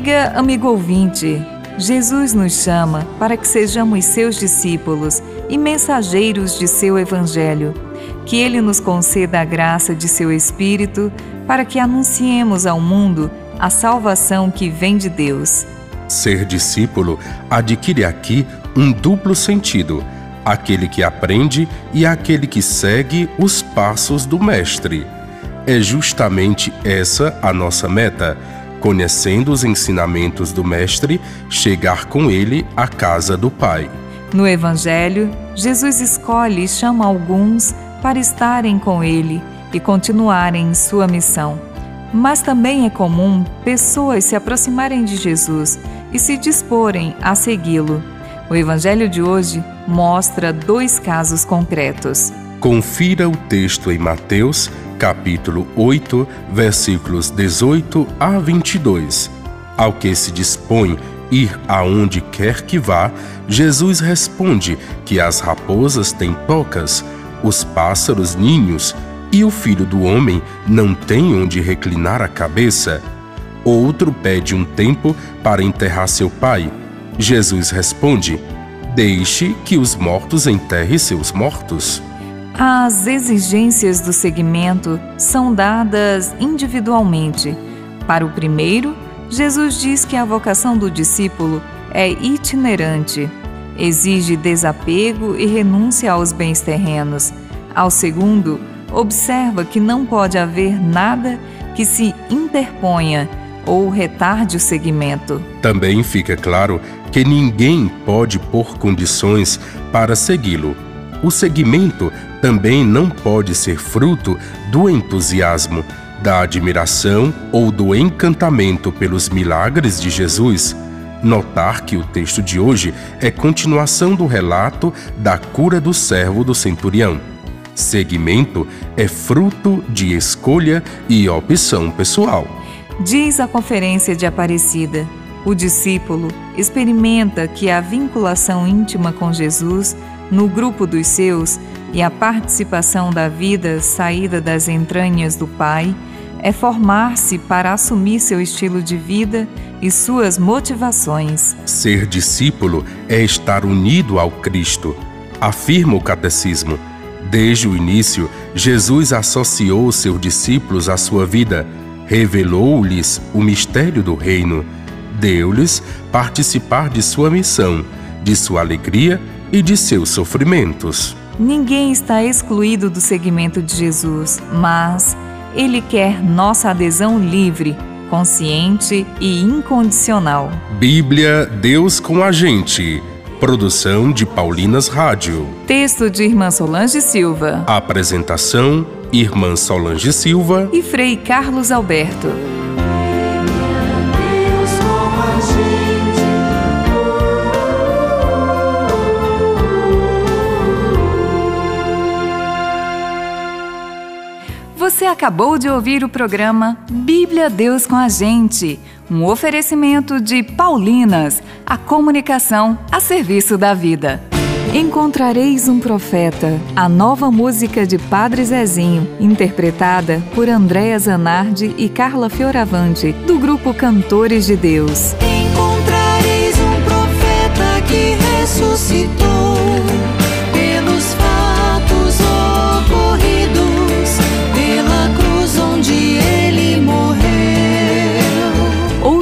dia, amigo ouvinte. Jesus nos chama para que sejamos seus discípulos e mensageiros de seu Evangelho. Que Ele nos conceda a graça de seu Espírito para que anunciemos ao mundo a salvação que vem de Deus. Ser discípulo adquire aqui um duplo sentido: aquele que aprende e aquele que segue os passos do Mestre. É justamente essa a nossa meta conhecendo os ensinamentos do Mestre, chegar com ele à casa do Pai. No Evangelho, Jesus escolhe e chama alguns para estarem com ele e continuarem sua missão. Mas também é comum pessoas se aproximarem de Jesus e se disporem a segui-lo. O Evangelho de hoje mostra dois casos concretos. Confira o texto em Mateus, capítulo 8, versículos 18 a 22. Ao que se dispõe ir aonde quer que vá, Jesus responde que as raposas têm tocas, os pássaros ninhos, e o filho do homem não tem onde reclinar a cabeça. Outro pede um tempo para enterrar seu pai. Jesus responde: Deixe que os mortos enterrem seus mortos. As exigências do segmento são dadas individualmente. Para o primeiro, Jesus diz que a vocação do discípulo é itinerante, exige desapego e renúncia aos bens terrenos. Ao segundo, observa que não pode haver nada que se interponha ou retarde o segmento. Também fica claro que ninguém pode pôr condições para segui-lo. O seguimento também não pode ser fruto do entusiasmo, da admiração ou do encantamento pelos milagres de Jesus. Notar que o texto de hoje é continuação do relato da cura do servo do centurião. Seguimento é fruto de escolha e opção pessoal. Diz a Conferência de Aparecida: o discípulo experimenta que a vinculação íntima com Jesus no grupo dos seus e a participação da vida saída das entranhas do Pai é formar-se para assumir seu estilo de vida e suas motivações. Ser discípulo é estar unido ao Cristo, afirma o Catecismo. Desde o início, Jesus associou seus discípulos à sua vida, revelou-lhes o mistério do reino, deu-lhes participar de sua missão, de sua alegria e de seus sofrimentos. Ninguém está excluído do seguimento de Jesus, mas ele quer nossa adesão livre, consciente e incondicional. Bíblia Deus com a gente. Produção de Paulinas Rádio. Texto de Irmã Solange Silva. Apresentação: Irmã Solange Silva e Frei Carlos Alberto. Acabou de ouvir o programa Bíblia Deus com a Gente, um oferecimento de Paulinas, a comunicação a serviço da vida. Encontrareis um profeta, a nova música de Padre Zezinho, interpretada por Andréa Zanardi e Carla Fioravante, do grupo Cantores de Deus. Encontrareis um profeta que ressuscitou